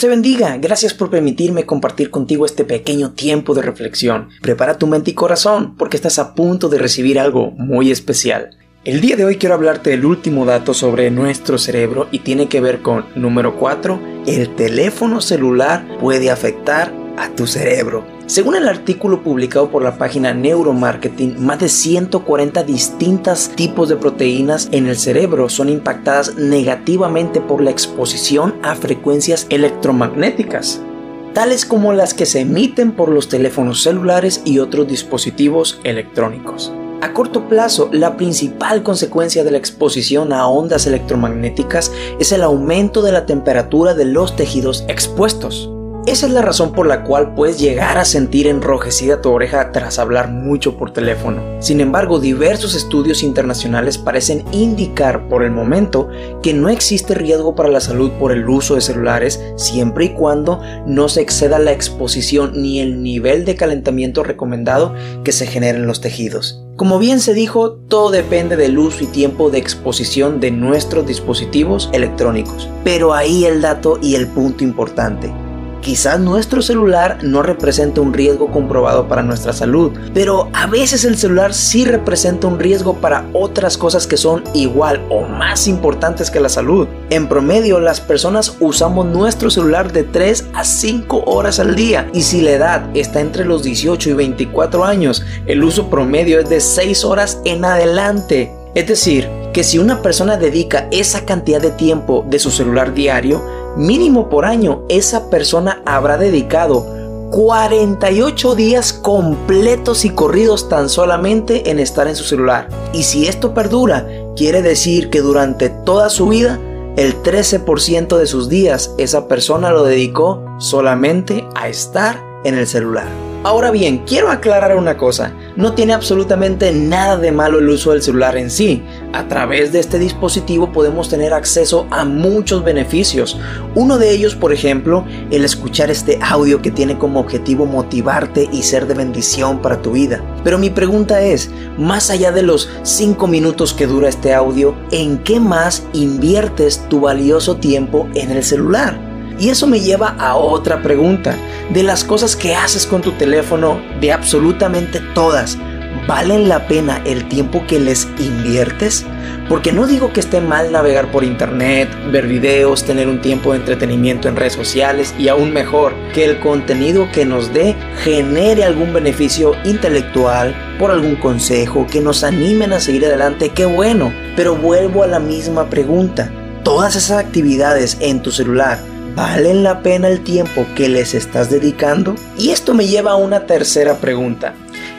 te bendiga, gracias por permitirme compartir contigo este pequeño tiempo de reflexión. Prepara tu mente y corazón porque estás a punto de recibir algo muy especial. El día de hoy quiero hablarte del último dato sobre nuestro cerebro y tiene que ver con número 4, el teléfono celular puede afectar a tu cerebro. Según el artículo publicado por la página Neuromarketing, más de 140 distintos tipos de proteínas en el cerebro son impactadas negativamente por la exposición a frecuencias electromagnéticas tales como las que se emiten por los teléfonos celulares y otros dispositivos electrónicos. A corto plazo, la principal consecuencia de la exposición a ondas electromagnéticas es el aumento de la temperatura de los tejidos expuestos. Esa es la razón por la cual puedes llegar a sentir enrojecida tu oreja tras hablar mucho por teléfono. Sin embargo, diversos estudios internacionales parecen indicar por el momento que no existe riesgo para la salud por el uso de celulares siempre y cuando no se exceda la exposición ni el nivel de calentamiento recomendado que se genera en los tejidos. Como bien se dijo, todo depende del uso y tiempo de exposición de nuestros dispositivos electrónicos. Pero ahí el dato y el punto importante. Quizás nuestro celular no representa un riesgo comprobado para nuestra salud, pero a veces el celular sí representa un riesgo para otras cosas que son igual o más importantes que la salud. En promedio, las personas usamos nuestro celular de 3 a 5 horas al día y si la edad está entre los 18 y 24 años, el uso promedio es de 6 horas en adelante. Es decir, que si una persona dedica esa cantidad de tiempo de su celular diario, mínimo por año, esa persona habrá dedicado 48 días completos y corridos tan solamente en estar en su celular. Y si esto perdura, quiere decir que durante toda su vida, el 13% de sus días esa persona lo dedicó solamente a estar en el celular. Ahora bien, quiero aclarar una cosa, no tiene absolutamente nada de malo el uso del celular en sí. A través de este dispositivo podemos tener acceso a muchos beneficios. Uno de ellos, por ejemplo, el escuchar este audio que tiene como objetivo motivarte y ser de bendición para tu vida. Pero mi pregunta es, más allá de los 5 minutos que dura este audio, ¿en qué más inviertes tu valioso tiempo en el celular? Y eso me lleva a otra pregunta. De las cosas que haces con tu teléfono, de absolutamente todas, ¿valen la pena el tiempo que les inviertes? Porque no digo que esté mal navegar por internet, ver videos, tener un tiempo de entretenimiento en redes sociales y aún mejor, que el contenido que nos dé genere algún beneficio intelectual, por algún consejo, que nos animen a seguir adelante, qué bueno. Pero vuelvo a la misma pregunta. Todas esas actividades en tu celular ¿Valen la pena el tiempo que les estás dedicando? Y esto me lleva a una tercera pregunta.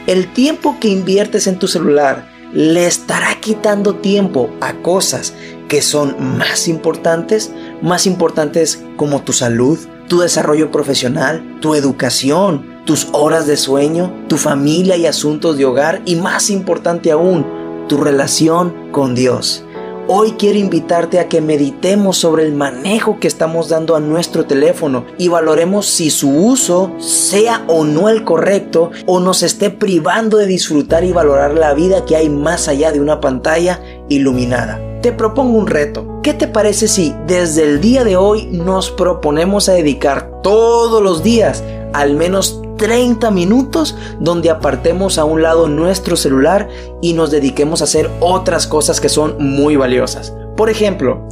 ¿El tiempo que inviertes en tu celular le estará quitando tiempo a cosas que son más importantes? Más importantes como tu salud, tu desarrollo profesional, tu educación, tus horas de sueño, tu familia y asuntos de hogar y más importante aún, tu relación con Dios. Hoy quiero invitarte a que meditemos sobre el manejo que estamos dando a nuestro teléfono y valoremos si su uso sea o no el correcto o nos esté privando de disfrutar y valorar la vida que hay más allá de una pantalla iluminada. Te propongo un reto. ¿Qué te parece si desde el día de hoy nos proponemos a dedicar todos los días al menos 30 minutos donde apartemos a un lado nuestro celular y nos dediquemos a hacer otras cosas que son muy valiosas. Por ejemplo,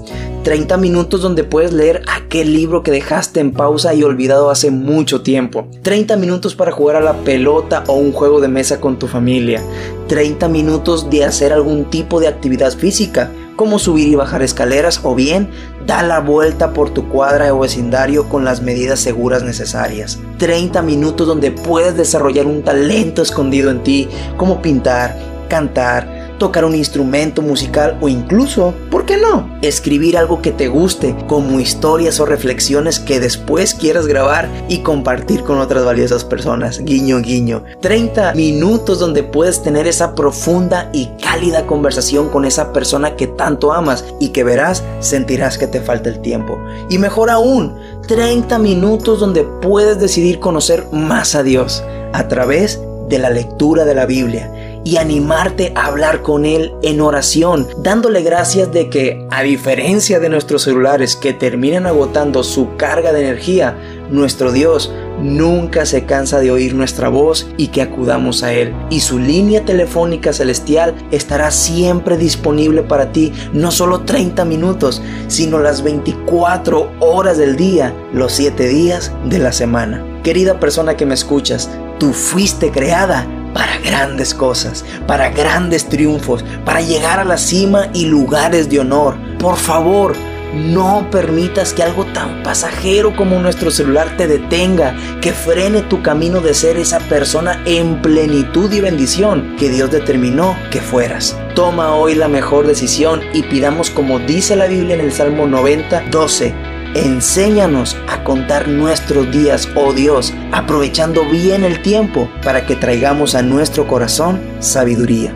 30 minutos donde puedes leer aquel libro que dejaste en pausa y olvidado hace mucho tiempo. 30 minutos para jugar a la pelota o un juego de mesa con tu familia. 30 minutos de hacer algún tipo de actividad física como subir y bajar escaleras o bien da la vuelta por tu cuadra o vecindario con las medidas seguras necesarias. 30 minutos donde puedes desarrollar un talento escondido en ti, como pintar, cantar, tocar un instrumento musical o incluso, ¿por qué no?, escribir algo que te guste, como historias o reflexiones que después quieras grabar y compartir con otras valiosas personas. Guiño, guiño. 30 minutos donde puedes tener esa profunda y cálida conversación con esa persona que tanto amas y que verás, sentirás que te falta el tiempo. Y mejor aún, 30 minutos donde puedes decidir conocer más a Dios a través de la lectura de la Biblia y animarte a hablar con Él en oración, dándole gracias de que, a diferencia de nuestros celulares que terminan agotando su carga de energía, nuestro Dios nunca se cansa de oír nuestra voz y que acudamos a Él. Y su línea telefónica celestial estará siempre disponible para ti, no solo 30 minutos, sino las 24 horas del día, los 7 días de la semana. Querida persona que me escuchas, tú fuiste creada para grandes cosas, para grandes triunfos, para llegar a la cima y lugares de honor. Por favor, no permitas que algo tan pasajero como nuestro celular te detenga, que frene tu camino de ser esa persona en plenitud y bendición que Dios determinó que fueras. Toma hoy la mejor decisión y pidamos como dice la Biblia en el Salmo 90, 12. Enséñanos a contar nuestros días, oh Dios, aprovechando bien el tiempo para que traigamos a nuestro corazón sabiduría.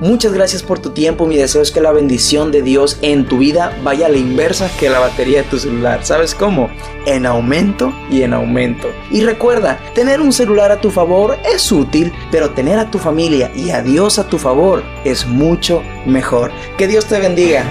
Muchas gracias por tu tiempo. Mi deseo es que la bendición de Dios en tu vida vaya a la inversa que la batería de tu celular. ¿Sabes cómo? En aumento y en aumento. Y recuerda, tener un celular a tu favor es útil, pero tener a tu familia y a Dios a tu favor es mucho mejor. Que Dios te bendiga.